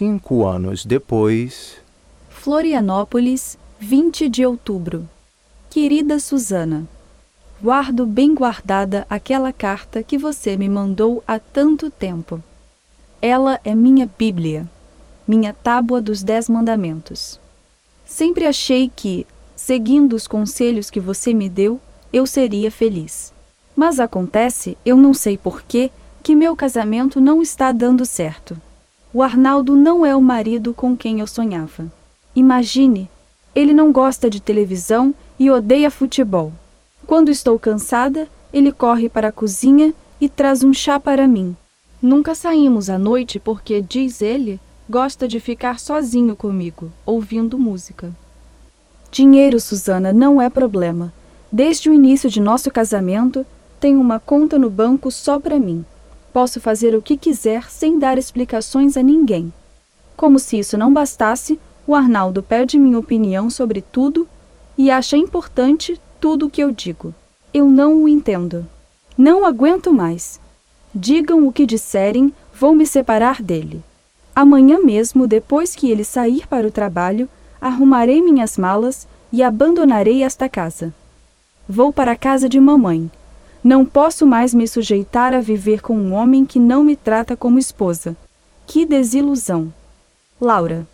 Cinco anos depois. Florianópolis, 20 de outubro. Querida Susana, guardo bem guardada aquela carta que você me mandou há tanto tempo. Ela é minha Bíblia, minha tábua dos Dez Mandamentos. Sempre achei que, seguindo os conselhos que você me deu, eu seria feliz. Mas acontece, eu não sei porquê, que meu casamento não está dando certo. O Arnaldo não é o marido com quem eu sonhava. Imagine, ele não gosta de televisão e odeia futebol. Quando estou cansada, ele corre para a cozinha e traz um chá para mim. Nunca saímos à noite porque, diz ele, gosta de ficar sozinho comigo, ouvindo música. Dinheiro, Susana, não é problema. Desde o início de nosso casamento, tenho uma conta no banco só para mim. Posso fazer o que quiser sem dar explicações a ninguém. Como se isso não bastasse, o Arnaldo pede minha opinião sobre tudo e acha importante tudo o que eu digo. Eu não o entendo. Não aguento mais. Digam o que disserem, vou me separar dele. Amanhã mesmo, depois que ele sair para o trabalho, arrumarei minhas malas e abandonarei esta casa. Vou para a casa de mamãe. Não posso mais me sujeitar a viver com um homem que não me trata como esposa. Que desilusão! Laura